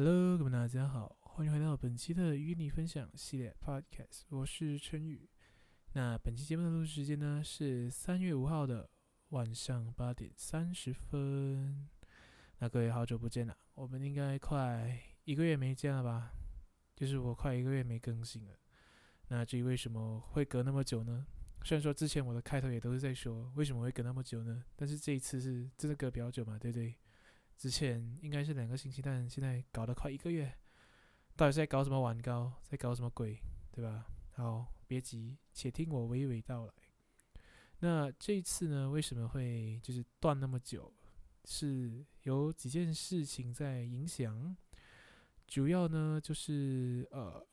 Hello，各位大家好，欢迎回到本期的与你分享系列 Podcast，我是陈宇。那本期节目的录制时间呢是三月五号的晚上八点三十分。那各位好久不见了，我们应该快一个月没见了吧？就是我快一个月没更新了。那至于为什么会隔那么久呢？虽然说之前我的开头也都是在说为什么会隔那么久呢，但是这一次是真的隔比较久嘛，对不对？之前应该是两个星期，但现在搞得快一个月，到底是在搞什么玩高，在搞什么鬼，对吧？好，别急，且听我娓娓道来。那这次呢，为什么会就是断那么久？是有几件事情在影响，主要呢就是呃，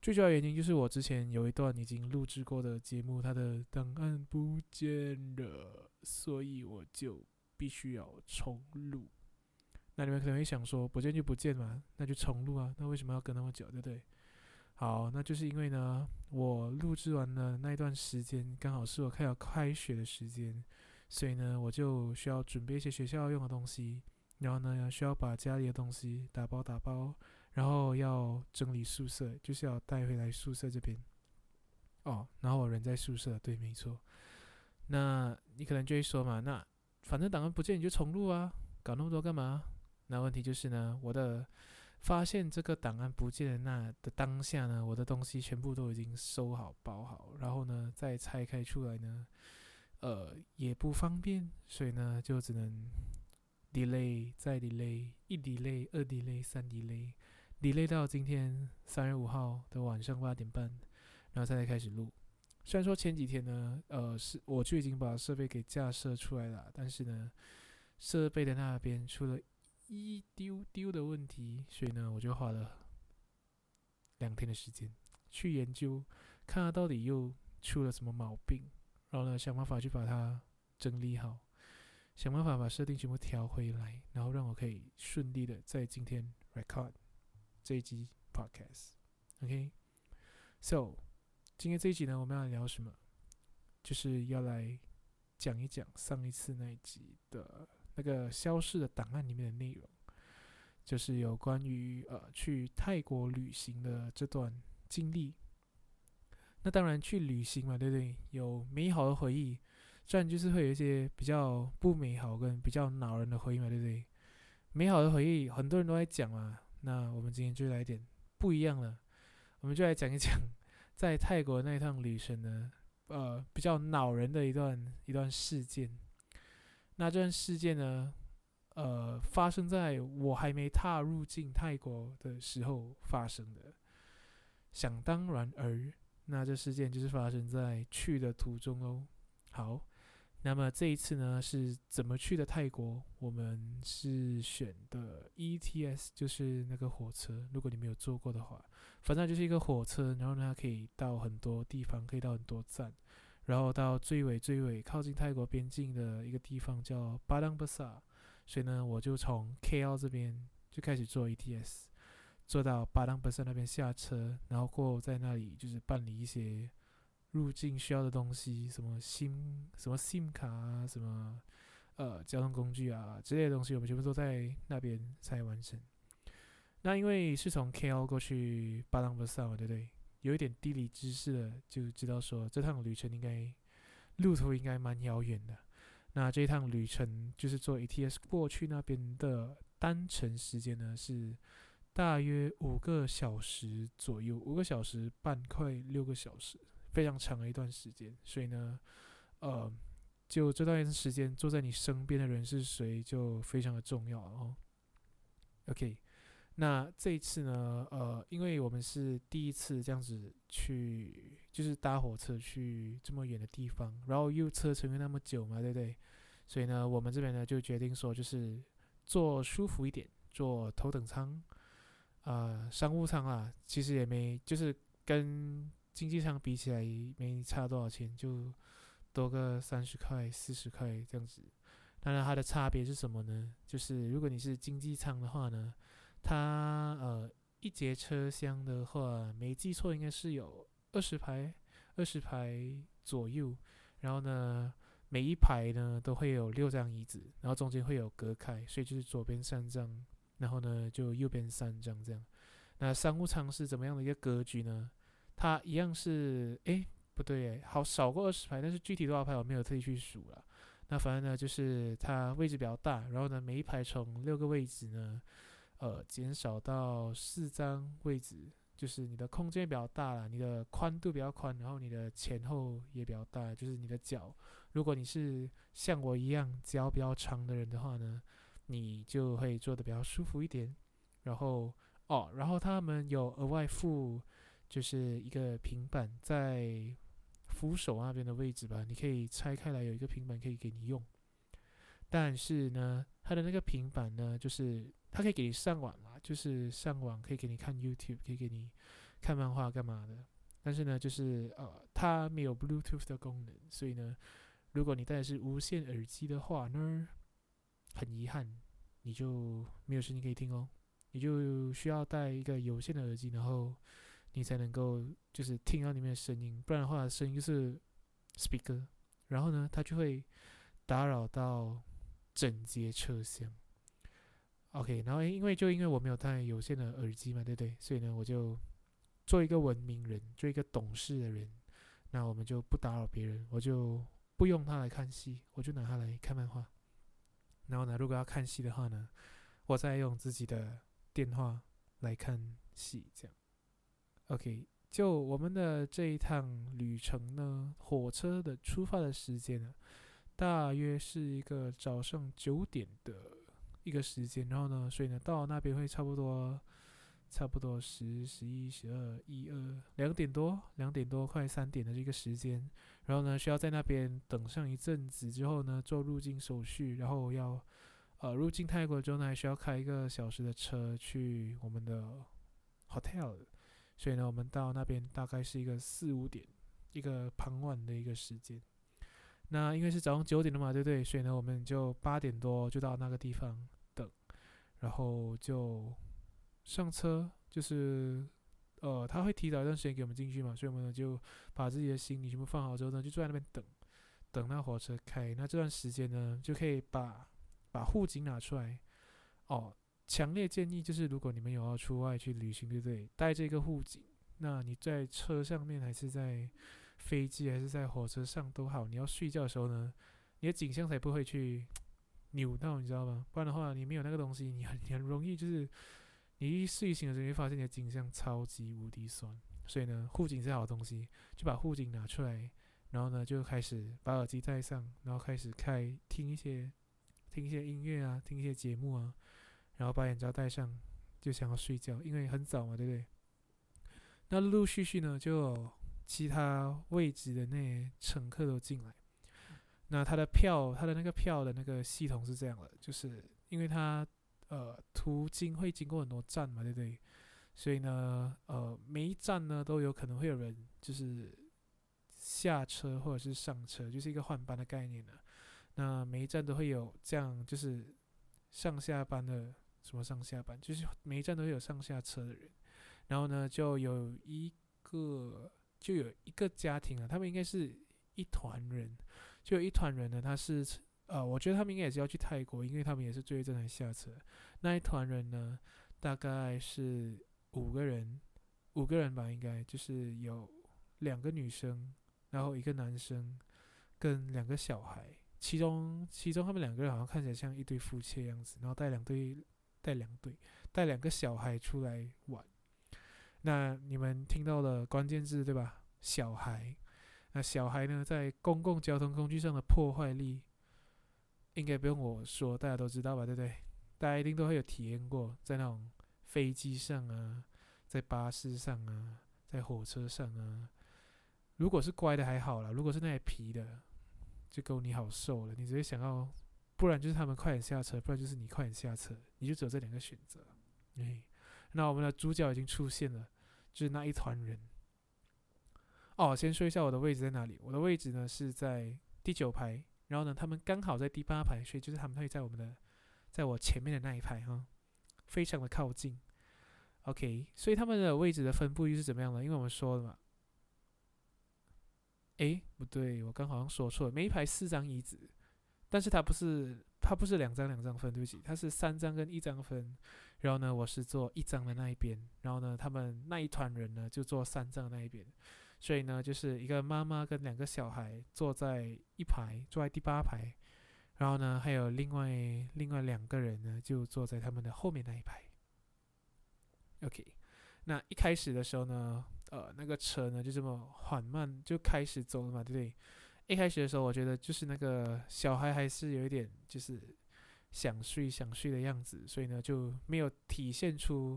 最主要原因就是我之前有一段已经录制过的节目，它的档案不见了，所以我就。必须要重录，那你们可能会想说，不见就不见嘛，那就重录啊。那为什么要隔那么久，对不对？好，那就是因为呢，我录制完的那一段时间，刚好是我快要开学的时间，所以呢，我就需要准备一些学校要用的东西，然后呢，需要把家里的东西打包打包，然后要整理宿舍，就是要带回来宿舍这边。哦，然后我人在宿舍，对，没错。那你可能就会说嘛，那。反正档案不见你就重录啊，搞那么多干嘛？那问题就是呢，我的发现这个档案不见那的当下呢，我的东西全部都已经收好包好，然后呢再拆开出来呢，呃也不方便，所以呢就只能 delay 再 delay，一 delay 二 delay 三 delay，delay 到今天三月五号的晚上八点半，然后再开始录。虽然说前几天呢，呃，是我就已经把设备给架设出来了，但是呢，设备的那边出了一丢丢的问题，所以呢，我就花了两天的时间去研究，看它到底又出了什么毛病，然后呢，想办法去把它整理好，想办法把设定全部调回来，然后让我可以顺利的在今天 record 这一集 podcast，OK，so。今天这一集呢，我们要聊什么？就是要来讲一讲上一次那一集的那个消失的档案里面的内容，就是有关于呃去泰国旅行的这段经历。那当然去旅行嘛，对不对？有美好的回忆，虽然就是会有一些比较不美好跟比较恼人的回忆嘛，对不对？美好的回忆很多人都在讲嘛，那我们今天就来点不一样了，我们就来讲一讲。在泰国那一趟旅程呢，呃，比较恼人的一段一段事件。那这段事件呢，呃，发生在我还没踏入进泰国的时候发生的。想当然而，那这事件就是发生在去的途中哦。好。那么这一次呢，是怎么去的泰国？我们是选的 ETS，就是那个火车。如果你没有坐过的话，反正就是一个火车，然后呢，可以到很多地方，可以到很多站，然后到最尾最尾靠近泰国边境的一个地方叫巴当巴萨。所以呢，我就从 KL 这边就开始坐 ETS，坐到巴当巴萨那边下车，然后过后在那里就是办理一些。入境需要的东西，什么 SIM 什么 SIM 卡啊，什么呃交通工具啊之类的东西，我们全部都在那边才完成。那因为是从 KL 过去巴当巴萨嘛，对不对？有一点地理知识的就知道说，这趟旅程应该路途应该蛮遥远的。那这一趟旅程就是坐 ETS 过去那边的单程时间呢，是大约五个小时左右，五个小时半，快六个小时。非常长的一段时间，所以呢，呃，就这段时间坐在你身边的人是谁，就非常的重要哦。OK，那这一次呢，呃，因为我们是第一次这样子去，就是搭火车去这么远的地方，然后又车程又那么久嘛，对不对？所以呢，我们这边呢就决定说，就是坐舒服一点，坐头等舱，呃，商务舱啊，其实也没，就是跟。经济舱比起来没差多少钱，就多个三十块、四十块这样子。当然，它的差别是什么呢？就是如果你是经济舱的话呢，它呃一节车厢的话，没记错应该是有二十排、二十排左右。然后呢，每一排呢都会有六张椅子，然后中间会有隔开，所以就是左边三张，然后呢就右边三张这样。那商务舱是怎么样的一个格局呢？它一样是诶，不对，好少过二十排，但是具体多少排我没有特意去数了。那反正呢就是它位置比较大，然后呢每一排从六个位置呢，呃减少到四张位置。就是你的空间比较大了，你的宽度比较宽，然后你的前后也比较大。就是你的脚，如果你是像我一样脚比较长的人的话呢，你就会坐得比较舒服一点。然后哦，然后他们有额外附，就是一个平板在扶手那边的位置吧，你可以拆开来，有一个平板可以给你用。但是呢，它的那个平板呢，就是它可以给你上网啦，就是上网可以给你看 YouTube，可以给你看漫画干嘛的。但是呢，就是呃，它没有 Bluetooth 的功能，所以呢，如果你戴的是无线耳机的话呢，很遗憾，你就没有声音可以听哦。你就需要戴一个有线的耳机，然后你才能够就是听到里面的声音，不然的话，声音就是 speaker，然后呢，它就会打扰到。整节车厢，OK，然后因为就因为我没有戴有线的耳机嘛，对不对？所以呢，我就做一个文明人，做一个懂事的人。那我们就不打扰别人，我就不用它来看戏，我就拿它来看漫画。然后呢，如果要看戏的话呢，我再用自己的电话来看戏，这样。OK，就我们的这一趟旅程呢，火车的出发的时间呢。大约是一个早上九点的一个时间，然后呢，所以呢，到那边会差不多，差不多十、十一、十二、一二两点多，两点多快三点的这个时间，然后呢，需要在那边等上一阵子之后呢，做入境手续，然后要呃入境泰国之后呢，还需要开一个小时的车去我们的 hotel，所以呢，我们到那边大概是一个四五点，一个傍晚的一个时间。那因为是早上九点的嘛，对不对？所以呢，我们就八点多就到那个地方等，然后就上车，就是呃，他会提早一段时间给我们进去嘛，所以我们呢就把自己的行李全部放好之后呢，就坐在那边等，等那火车开。那这段时间呢，就可以把把护颈拿出来。哦，强烈建议就是，如果你们有要出外去旅行，对不对？带这个护颈，那你在车上面还是在。飞机还是在火车上都好，你要睡觉的时候呢，你的颈项才不会去扭到，你知道吗？不然的话，你没有那个东西，你很你很容易就是你一睡醒的时候，你会发现你的颈项超级无敌酸。所以呢，护颈是好东西，就把护颈拿出来，然后呢就开始把耳机戴上，然后开始开听一些听一些音乐啊，听一些节目啊，然后把眼罩戴上，就想要睡觉，因为很早嘛，对不对？那陆陆续续呢就。其他位置的那乘客都进来，那他的票，他的那个票的那个系统是这样的，就是因为他呃途经会经过很多站嘛，对不对？所以呢，呃每一站呢都有可能会有人就是下车或者是上车，就是一个换班的概念的。那每一站都会有这样，就是上下班的什么上下班，就是每一站都会有上下车的人。然后呢，就有一个。就有一个家庭啊，他们应该是一团人，就有一团人呢，他是呃，我觉得他们应该也是要去泰国，因为他们也是最后一站才下车。那一团人呢，大概是五个人，五个人吧，应该就是有两个女生，然后一个男生跟两个小孩，其中其中他们两个人好像看起来像一对夫妻的样子，然后带两对带两对带两个小孩出来玩。那你们听到了关键字对吧？小孩，那小孩呢，在公共交通工具上的破坏力，应该不用我说，大家都知道吧？对不对？大家一定都会有体验过，在那种飞机上啊，在巴士上啊，在火车上啊。如果是乖的还好啦，如果是那些皮的，就够你好受了。你只会想要，不然就是他们快点下车，不然就是你快点下车，你就只有这两个选择。哎。那我们的主角已经出现了，就是那一团人。哦，先说一下我的位置在哪里。我的位置呢是在第九排，然后呢，他们刚好在第八排，所以就是他们会在我们的，在我前面的那一排哈，非常的靠近。OK，所以他们的位置的分布又是怎么样的？因为我们说了嘛，诶，不对，我刚好像说错了，每一排四张椅子，但是它不是，它不是两张两张分，对不起，它是三张跟一张分。然后呢，我是坐一张的那一边，然后呢，他们那一团人呢就坐三张的那一边，所以呢，就是一个妈妈跟两个小孩坐在一排，坐在第八排，然后呢，还有另外另外两个人呢就坐在他们的后面那一排。OK，那一开始的时候呢，呃，那个车呢就这么缓慢就开始走了嘛，对不对？一开始的时候，我觉得就是那个小孩还是有一点就是想睡想睡的样子，所以呢就没有体现出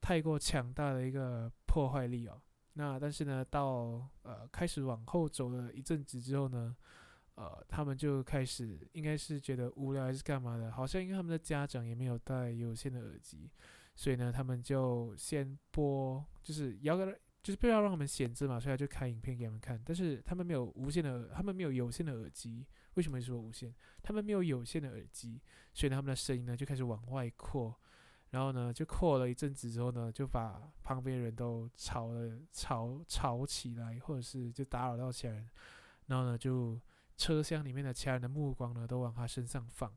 太过强大的一个破坏力哦。那但是呢，到呃开始往后走了一阵子之后呢，呃，他们就开始应该是觉得无聊还是干嘛的，好像因为他们的家长也没有戴有线的耳机，所以呢，他们就先播，就是摇个。就是不要让他们闲着嘛，所以他就开影片给他们看。但是他们没有无线的，他们没有有线的耳机。为什么说无线？他们没有有线的耳机，所以呢，他们的声音呢就开始往外扩。然后呢，就扩了一阵子之后呢，就把旁边人都吵了，吵吵起来，或者是就打扰到其他人。然后呢，就车厢里面的其他人的目光呢都往他身上放，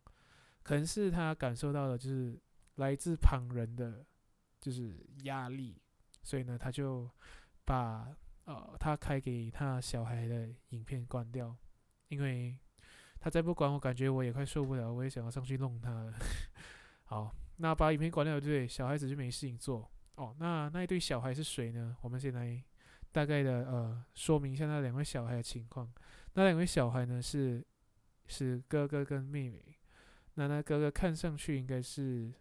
可能是他感受到的就是来自旁人的，就是压力。所以呢，他就把呃他开给他小孩的影片关掉，因为他再不关，我感觉我也快受不了，我也想要上去弄他了。好，那把影片关掉，对，小孩子就没事情做。哦，那那一对小孩是谁呢？我们先来大概的呃说明一下那两位小孩的情况。那两位小孩呢是是哥哥跟妹妹。那那哥哥看上去应该是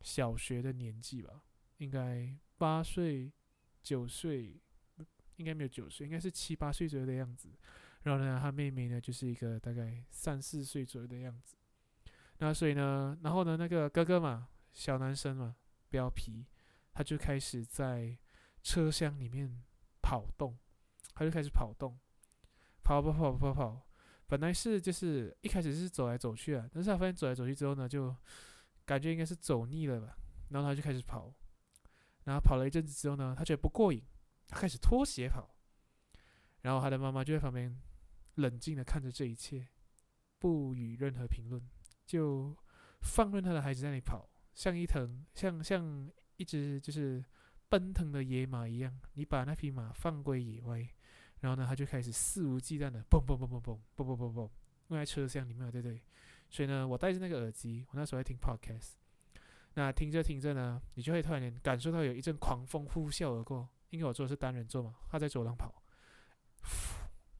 小学的年纪吧，应该。八岁、九岁，应该没有九岁，应该是七八岁左右的样子。然后呢，他妹妹呢，就是一个大概三四岁左右的样子。那所以呢，然后呢，那个哥哥嘛，小男生嘛，比较皮，他就开始在车厢里面跑动，他就开始跑动，跑跑跑跑跑。本来是就是一开始是走来走去啊，但是他发现走来走去之后呢，就感觉应该是走腻了吧，然后他就开始跑。然后跑了一阵子之后呢，他觉得不过瘾，他开始脱鞋跑。然后他的妈妈就在旁边冷静的看着这一切，不予任何评论，就放任他的孩子在那里跑，像一腾，像像一只就是奔腾的野马一样。你把那匹马放归野外，然后呢，他就开始肆无忌惮的蹦蹦蹦蹦蹦蹦蹦蹦蹦，因为在车厢里面，对对？所以呢，我戴着那个耳机，我那时候在听 podcast。那听着听着呢，你就会突然间感受到有一阵狂风呼啸而过，因为我坐的是单人座嘛，他在走廊跑，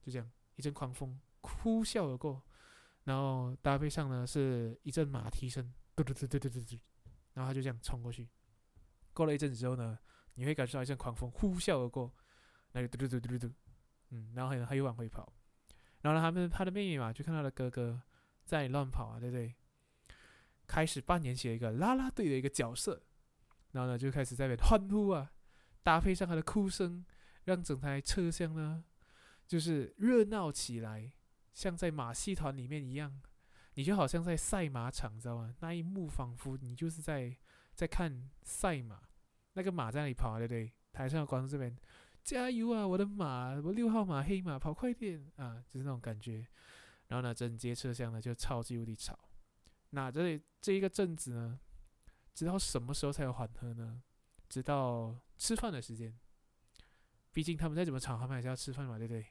就这样一阵狂风呼啸而过，然后搭配上呢是一阵马蹄声，嘟嘟嘟嘟嘟嘟嘟，然后他就这样冲过去。过了一阵子之后呢，你会感受到一阵狂风呼啸而过，那个嘟嘟嘟嘟嘟嘟，嗯，然后呢他又往回跑，然后呢他们他的妹妹嘛就看到了哥哥在乱跑啊，对不对？开始扮演起了一个啦啦队的一个角色，然后呢，就开始在那边欢呼啊，搭配上他的哭声，让整台车厢呢，就是热闹起来，像在马戏团里面一样，你就好像在赛马场，知道吗？那一幕仿佛你就是在在看赛马，那个马在那里跑啊，对不对？台上的观众这边加油啊，我的马，我六号马黑马跑快点啊，就是那种感觉。然后呢，整节车厢呢就超级无敌吵。那这这一个阵子呢，直到什么时候才有缓和呢？直到吃饭的时间。毕竟他们再怎么吵，他们还是要吃饭嘛，对不对？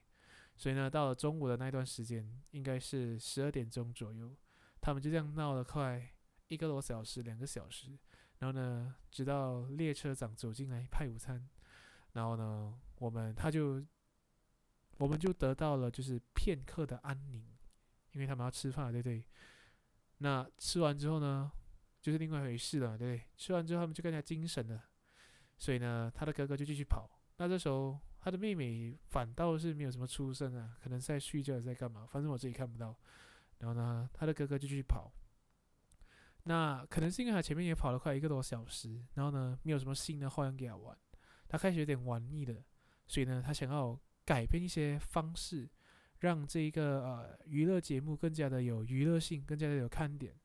所以呢，到了中午的那段时间，应该是十二点钟左右，他们就这样闹了快一个多小时、两个小时。然后呢，直到列车长走进来派午餐，然后呢，我们他就我们就得到了就是片刻的安宁，因为他们要吃饭，对不对？那吃完之后呢，就是另外一回事了，对不对？吃完之后他们就更加精神了，所以呢，他的哥哥就继续跑。那这时候他的妹妹反倒是没有什么出声啊，可能在睡觉，在干嘛？反正我自己看不到。然后呢，他的哥哥就继续跑。那可能是因为他前面也跑了快一个多小时，然后呢，没有什么新的花样给他玩，他开始有点玩腻了，所以呢，他想要改变一些方式。让这一个呃娱乐节目更加的有娱乐性，更加的有看点。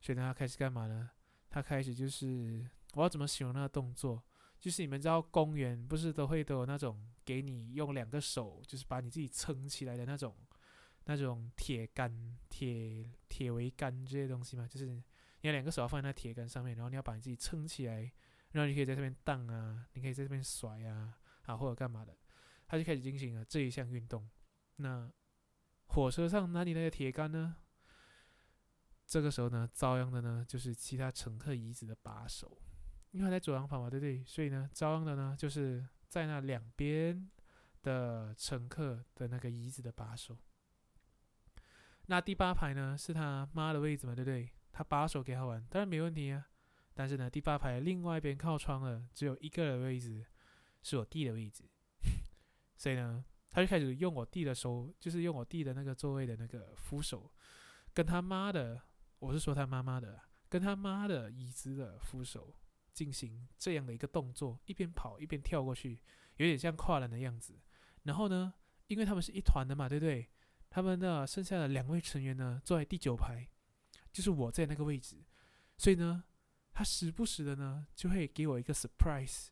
所以，他开始干嘛呢？他开始就是我要怎么形容那个动作？就是你们知道公园不是都会都有那种给你用两个手，就是把你自己撑起来的那种那种铁杆、铁铁桅杆这些东西吗？就是你要两个手要放在那铁杆上面，然后你要把你自己撑起来，然后你可以在这边荡啊，你可以在这边甩啊，啊或者干嘛的，他就开始进行了这一项运动。那火车上哪里来的铁杆呢？这个时候呢，遭殃的呢就是其他乘客椅子的把手，因为他在左后方嘛，对不对？所以呢，遭殃的呢就是在那两边的乘客的那个椅子的把手。那第八排呢是他妈的位置嘛，对不对？他把手给他玩，当然没问题啊。但是呢，第八排另外一边靠窗的只有一个的位置，是我弟的位置，所以呢，他就开始用我弟的手，就是用我弟的那个座位的那个扶手，跟他妈的。我是说他妈妈的，跟他妈的椅子的扶手进行这样的一个动作，一边跑一边跳过去，有点像跨栏的样子。然后呢，因为他们是一团的嘛，对不对？他们的剩下的两位成员呢，坐在第九排，就是我在那个位置，所以呢，他时不时的呢就会给我一个 surprise。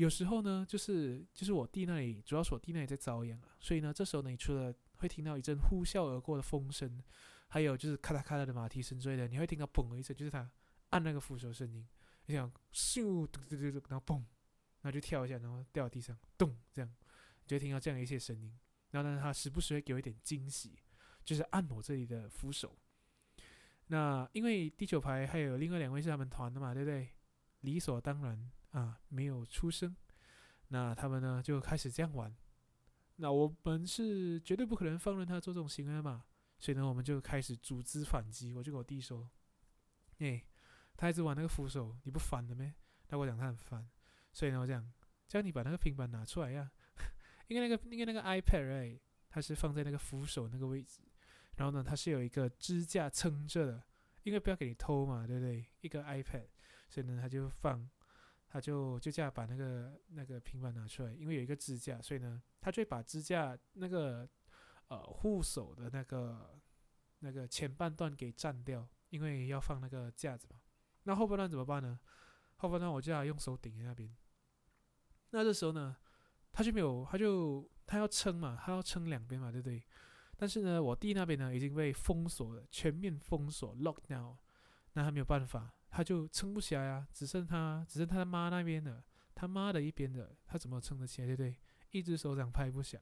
有时候呢，就是就是我弟那里，主要是我弟那里在遭殃啊，所以呢，这时候呢，你除了会听到一阵呼啸而过的风声。还有就是咔嗒咔嗒的马蹄声之类的，你会听到嘣的一声，就是他按那个扶手声音。你想咻嘟嘟嘟嘟，然后嘣，然后就跳一下，然后掉到地上，咚，这样，就会听到这样一些声音。然后呢，他时不时会给我一点惊喜，就是按我这里的扶手。那因为第九排还有另外两位是他们团的嘛，对不对？理所当然啊，没有出声。那他们呢就开始这样玩。那我们是绝对不可能放任他做这种行为嘛。所以呢，我们就开始组织反击。我就跟我弟说：“哎、欸，他一直玩那个扶手，你不烦的咩？”他跟我讲他很烦。所以呢，我讲叫你把那个平板拿出来呀、啊，因为那个因为那个 iPad 哎它是放在那个扶手那个位置，然后呢，它是有一个支架撑着的，因为不要给你偷嘛，对不对？一个 iPad，所以呢，他就放，他就就这样把那个那个平板拿出来，因为有一个支架，所以呢，他就把支架那个。呃，护手的那个那个前半段给占掉，因为要放那个架子嘛。那后半段怎么办呢？后半段我就要用手顶在那边。那这时候呢，他就没有，他就他要撑嘛，他要撑两边嘛，对不对？但是呢，我弟那边呢已经被封锁了，全面封锁，lock down。那他没有办法，他就撑不起来啊，只剩他，只剩他妈那边的，他妈的一边的，他怎么撑得起来，对不对？一只手掌拍不响。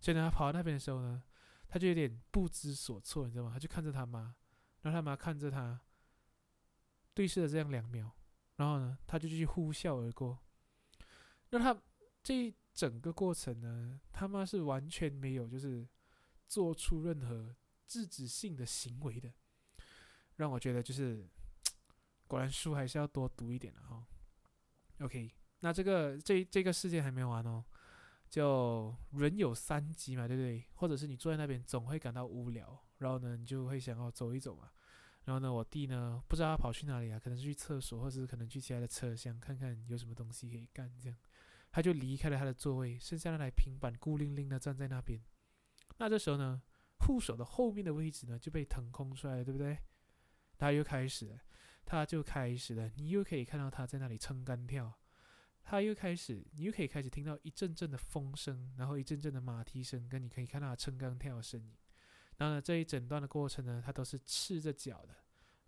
所以呢，他跑到那边的时候呢，他就有点不知所措，你知道吗？他就看着他妈，然后他妈看着他，对视了这样两秒，然后呢，他就继续呼啸而过。那他这一整个过程呢，他妈是完全没有就是做出任何制止性的行为的，让我觉得就是果然书还是要多读一点的哈。OK，那这个这这个事件还没完哦。就人有三急嘛，对不对？或者是你坐在那边总会感到无聊，然后呢，你就会想要走一走嘛。然后呢，我弟呢，不知道他跑去哪里啊，可能是去厕所，或者是可能去其他的车厢看看有什么东西可以干，这样他就离开了他的座位，剩下那台平板孤零零的站在那边。那这时候呢，护手的后面的位置呢就被腾空出来了，对不对？他又开始了，他就开始了，你又可以看到他在那里撑杆跳。他又开始，你又可以开始听到一阵阵的风声，然后一阵阵的马蹄声，跟你可以看到他撑杆跳的身影。然后呢，这一整段的过程呢，他都是赤着脚的。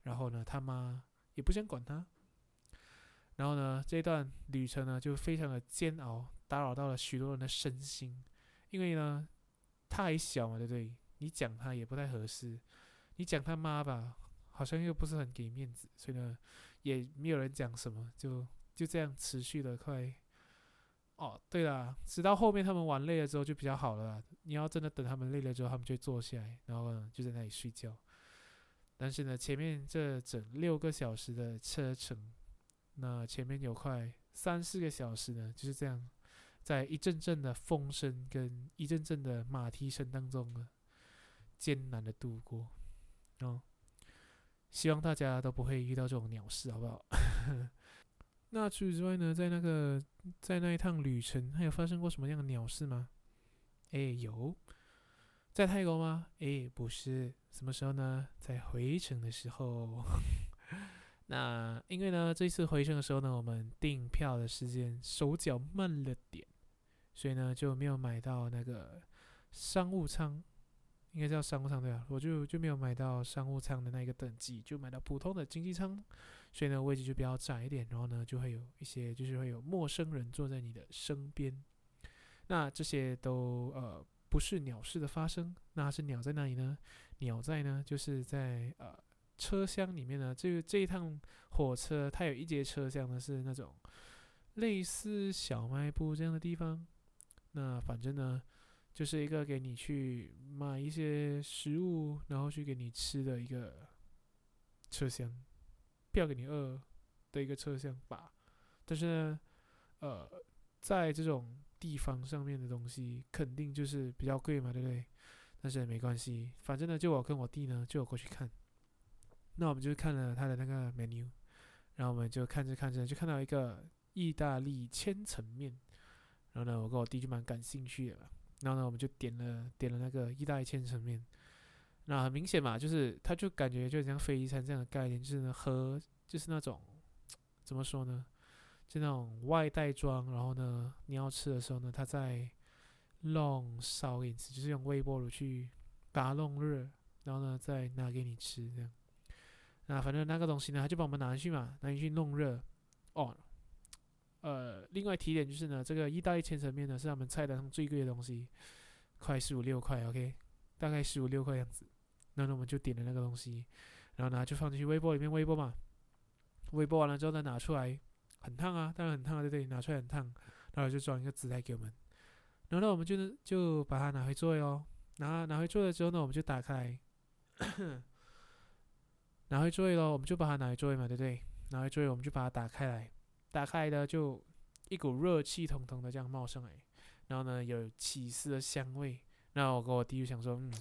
然后呢，他妈也不想管他。然后呢，这一段旅程呢，就非常的煎熬，打扰到了许多人的身心。因为呢，他还小嘛，对不对？你讲他也不太合适，你讲他妈吧，好像又不是很给面子，所以呢，也没有人讲什么，就。就这样持续了快，哦，对了，直到后面他们玩累了之后就比较好了。你要真的等他们累了之后，他们就坐下来，然后呢就在那里睡觉。但是呢，前面这整六个小时的车程，那前面有快三四个小时呢，就是这样，在一阵阵的风声跟一阵阵的马蹄声当中呢，艰难的度过。哦，希望大家都不会遇到这种鸟事，好不好？那除此之外呢，在那个在那一趟旅程，还有发生过什么样的鸟事吗？哎，有，在泰国吗？哎，不是，什么时候呢？在回程的时候。那因为呢，这次回程的时候呢，我们订票的时间手脚慢了点，所以呢就没有买到那个商务舱。应该叫商务舱对吧？我就就没有买到商务舱的那个等级，就买到普通的经济舱，所以呢位置就比较窄一点，然后呢就会有一些就是会有陌生人坐在你的身边，那这些都呃不是鸟事的发生，那是鸟在哪里呢？鸟在呢就是在呃车厢里面呢，这个这一趟火车它有一节车厢呢是那种类似小卖部这样的地方，那反正呢。就是一个给你去买一些食物，然后去给你吃的一个车厢，不要给你饿的一个车厢吧。但是呢，呃，在这种地方上面的东西肯定就是比较贵嘛，对不对？但是没关系，反正呢，就我跟我弟呢就有过去看。那我们就看了他的那个 menu，然后我们就看着看着就看到一个意大利千层面，然后呢，我跟我弟就蛮感兴趣的。然后呢，我们就点了点了那个意大利千层面。那很明显嘛，就是他就感觉就像飞机餐这样的概念，就是呢和就是那种怎么说呢，就那种外带装。然后呢，你要吃的时候呢，他在弄烧给你吃，就是用微波炉去把它弄热，然后呢再拿给你吃这样。那反正那个东西呢，他就把我们拿去嘛，拿去弄热哦。呃，另外提点就是呢，这个意大利千层面呢是他们菜单上最贵的东西，快十五六块，OK，大概十五六块样子。然后呢，我们就点了那个东西，然后呢就放进去微波里面微波嘛。微波完了之后再，拿出来很烫啊，当然很烫啊，对不对？拿出来很烫，然后就装一个纸袋给我们。然后呢，我们就就把它拿回座位哦。拿拿回座位之后呢，我们就打开，拿回座位喽，我们就把它拿回座位嘛，对不对？拿回座位，我们就把它打开来。打开的就一股热气腾腾的这样冒上来，然后呢有起司的香味，那我跟我弟就想说，嗯，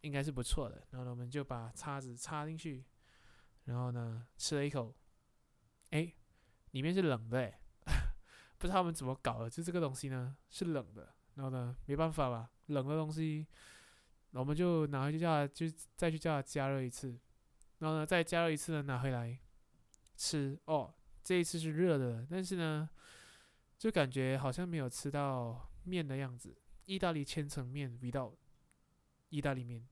应该是不错的，然后呢我们就把叉子插进去，然后呢吃了一口，哎，里面是冷的哎，不知道他们怎么搞的，就这个东西呢？是冷的，然后呢没办法吧，冷的东西，我们就拿回去叫他，就再去叫他加热一次，然后呢再加热一次呢拿回来吃。哦。这一次是热的，但是呢，就感觉好像没有吃到面的样子。意大利千层面味道，意大利面，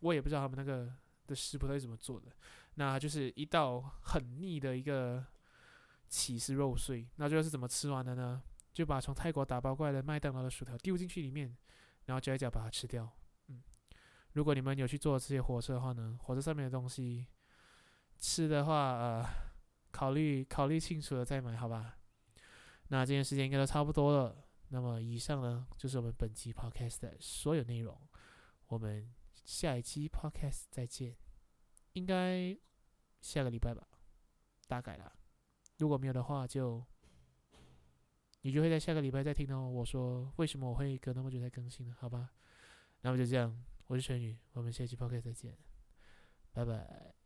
我也不知道他们那个的食谱到底怎么做的。那就是一道很腻的一个起司肉碎。那最后是怎么吃完的呢？就把从泰国打包过来的麦当劳的薯条丢进去里面，然后嚼一嚼把它吃掉。嗯，如果你们有去坐这些火车的话呢，火车上面的东西吃的话，呃。考虑考虑清楚了再买，好吧？那今天时间应该都差不多了。那么以上呢，就是我们本期 podcast 的所有内容。我们下一期 podcast 再见，应该下个礼拜吧，大概啦。如果没有的话就，你就会在下个礼拜再听到我说为什么我会隔那么久才更新呢？好吧？那么就这样，我是陈宇，我们下期 podcast 再见，拜拜。